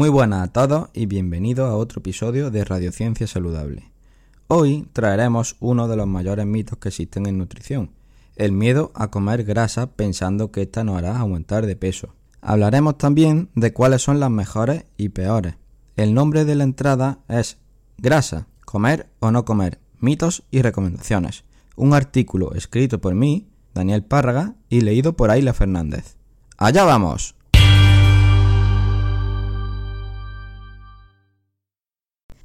Muy buenas a todos y bienvenidos a otro episodio de Radiociencia Saludable. Hoy traeremos uno de los mayores mitos que existen en nutrición, el miedo a comer grasa pensando que esta nos hará aumentar de peso. Hablaremos también de cuáles son las mejores y peores. El nombre de la entrada es Grasa, comer o no comer, mitos y recomendaciones. Un artículo escrito por mí, Daniel Párraga, y leído por Ayla Fernández. ¡Allá vamos!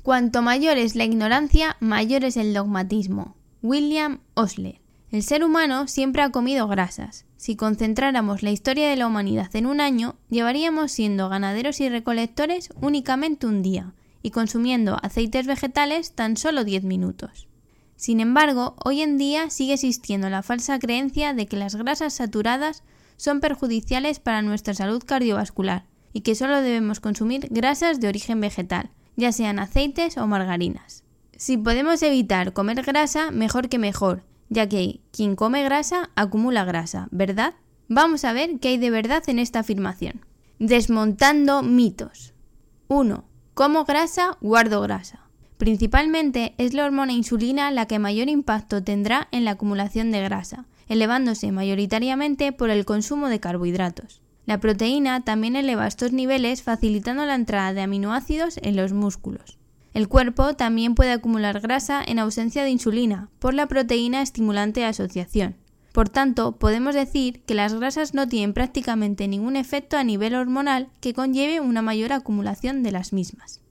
Cuanto mayor es la ignorancia, mayor es el dogmatismo. William Osler. El ser humano siempre ha comido grasas. Si concentráramos la historia de la humanidad en un año, llevaríamos siendo ganaderos y recolectores únicamente un día, y consumiendo aceites vegetales tan solo 10 minutos. Sin embargo, hoy en día sigue existiendo la falsa creencia de que las grasas saturadas son perjudiciales para nuestra salud cardiovascular y que solo debemos consumir grasas de origen vegetal, ya sean aceites o margarinas. Si podemos evitar comer grasa, mejor que mejor, ya que quien come grasa acumula grasa, ¿verdad? Vamos a ver qué hay de verdad en esta afirmación. Desmontando mitos. 1. Como grasa, guardo grasa. Principalmente es la hormona insulina la que mayor impacto tendrá en la acumulación de grasa, elevándose mayoritariamente por el consumo de carbohidratos. La proteína también eleva estos niveles facilitando la entrada de aminoácidos en los músculos. El cuerpo también puede acumular grasa en ausencia de insulina por la proteína estimulante de asociación. Por tanto, podemos decir que las grasas no tienen prácticamente ningún efecto a nivel hormonal que conlleve una mayor acumulación de las mismas.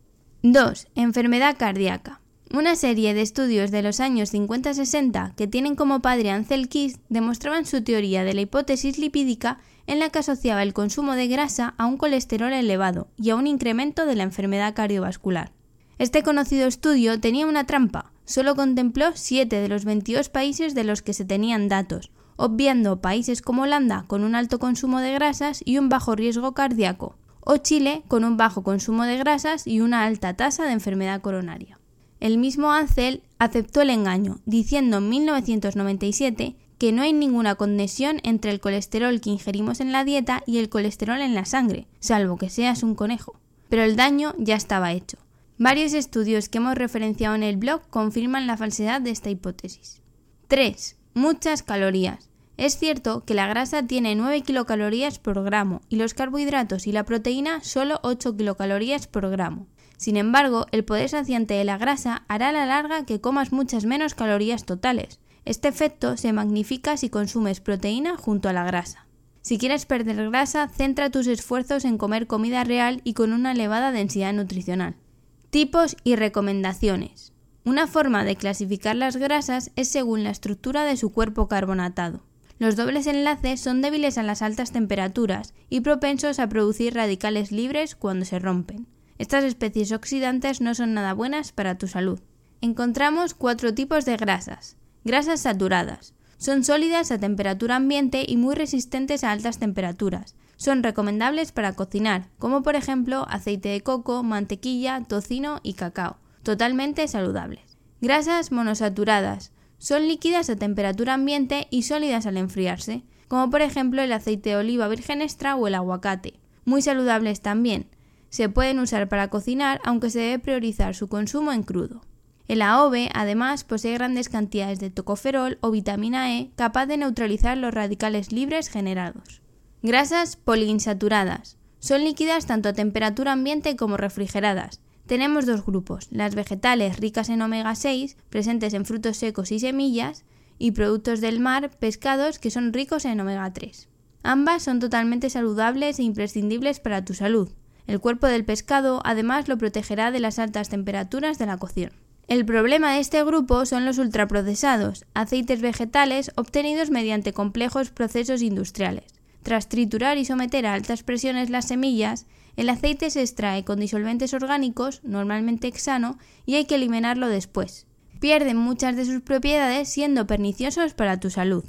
2. Enfermedad cardíaca. Una serie de estudios de los años 50-60 que tienen como padre Ansel Keys demostraban su teoría de la hipótesis lipídica en la que asociaba el consumo de grasa a un colesterol elevado y a un incremento de la enfermedad cardiovascular. Este conocido estudio tenía una trampa, solo contempló 7 de los 22 países de los que se tenían datos, obviando países como Holanda con un alto consumo de grasas y un bajo riesgo cardíaco, o Chile con un bajo consumo de grasas y una alta tasa de enfermedad coronaria. El mismo Ansel aceptó el engaño, diciendo en 1997 que no hay ninguna conexión entre el colesterol que ingerimos en la dieta y el colesterol en la sangre, salvo que seas un conejo. Pero el daño ya estaba hecho. Varios estudios que hemos referenciado en el blog confirman la falsedad de esta hipótesis. 3. Muchas calorías. Es cierto que la grasa tiene 9 kilocalorías por gramo y los carbohidratos y la proteína solo 8 kilocalorías por gramo. Sin embargo, el poder saciante de la grasa hará a la larga que comas muchas menos calorías totales, este efecto se magnifica si consumes proteína junto a la grasa. Si quieres perder grasa, centra tus esfuerzos en comer comida real y con una elevada densidad nutricional. Tipos y recomendaciones. Una forma de clasificar las grasas es según la estructura de su cuerpo carbonatado. Los dobles enlaces son débiles a las altas temperaturas y propensos a producir radicales libres cuando se rompen. Estas especies oxidantes no son nada buenas para tu salud. Encontramos cuatro tipos de grasas. Grasas saturadas. Son sólidas a temperatura ambiente y muy resistentes a altas temperaturas. Son recomendables para cocinar, como por ejemplo aceite de coco, mantequilla, tocino y cacao. Totalmente saludables. Grasas monosaturadas. Son líquidas a temperatura ambiente y sólidas al enfriarse, como por ejemplo el aceite de oliva virgen extra o el aguacate. Muy saludables también. Se pueden usar para cocinar, aunque se debe priorizar su consumo en crudo. El AOVE además posee grandes cantidades de tocoferol o vitamina E capaz de neutralizar los radicales libres generados. Grasas poliinsaturadas. Son líquidas tanto a temperatura ambiente como refrigeradas. Tenemos dos grupos, las vegetales ricas en omega 6, presentes en frutos secos y semillas, y productos del mar, pescados que son ricos en omega 3. Ambas son totalmente saludables e imprescindibles para tu salud. El cuerpo del pescado además lo protegerá de las altas temperaturas de la cocción. El problema de este grupo son los ultraprocesados, aceites vegetales obtenidos mediante complejos procesos industriales. Tras triturar y someter a altas presiones las semillas, el aceite se extrae con disolventes orgánicos, normalmente hexano, y hay que eliminarlo después. Pierden muchas de sus propiedades siendo perniciosos para tu salud.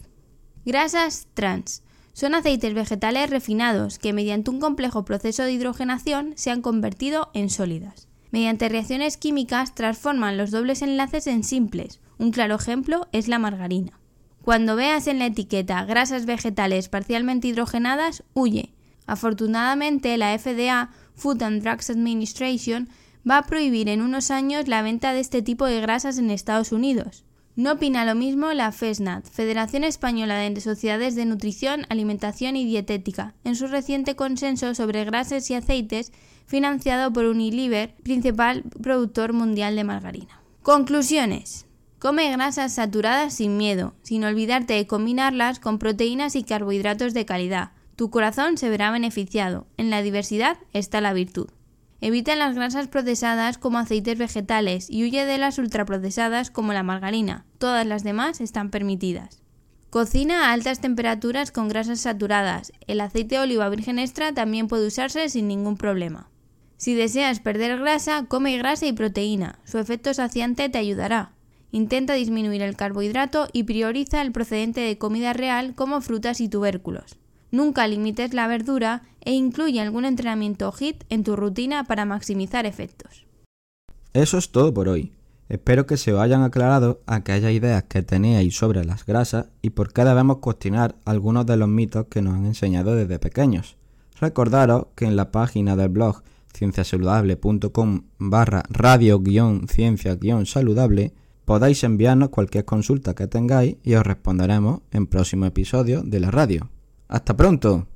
Grasas trans. Son aceites vegetales refinados que mediante un complejo proceso de hidrogenación se han convertido en sólidas. Mediante reacciones químicas transforman los dobles enlaces en simples. Un claro ejemplo es la margarina. Cuando veas en la etiqueta grasas vegetales parcialmente hidrogenadas, huye. Afortunadamente, la FDA, Food and Drugs Administration, va a prohibir en unos años la venta de este tipo de grasas en Estados Unidos. No opina lo mismo la FESNAT, Federación Española de Sociedades de Nutrición, Alimentación y Dietética, en su reciente consenso sobre grasas y aceites financiado por Unilever, principal productor mundial de margarina. Conclusiones. Come grasas saturadas sin miedo, sin olvidarte de combinarlas con proteínas y carbohidratos de calidad. Tu corazón se verá beneficiado. En la diversidad está la virtud. Evita las grasas procesadas como aceites vegetales y huye de las ultraprocesadas como la margarina. Todas las demás están permitidas. Cocina a altas temperaturas con grasas saturadas. El aceite de oliva virgen extra también puede usarse sin ningún problema. Si deseas perder grasa, come grasa y proteína. Su efecto saciante te ayudará. Intenta disminuir el carbohidrato y prioriza el procedente de comida real como frutas y tubérculos. Nunca limites la verdura e incluye algún entrenamiento HIT en tu rutina para maximizar efectos. Eso es todo por hoy. Espero que se os hayan aclarado aquellas ideas que teníais sobre las grasas y por qué debemos cuestionar algunos de los mitos que nos han enseñado desde pequeños. Recordaros que en la página del blog cienciasaludable.com barra radio-ciencia-saludable podáis enviarnos cualquier consulta que tengáis y os responderemos en próximo episodio de la radio. Hasta pronto.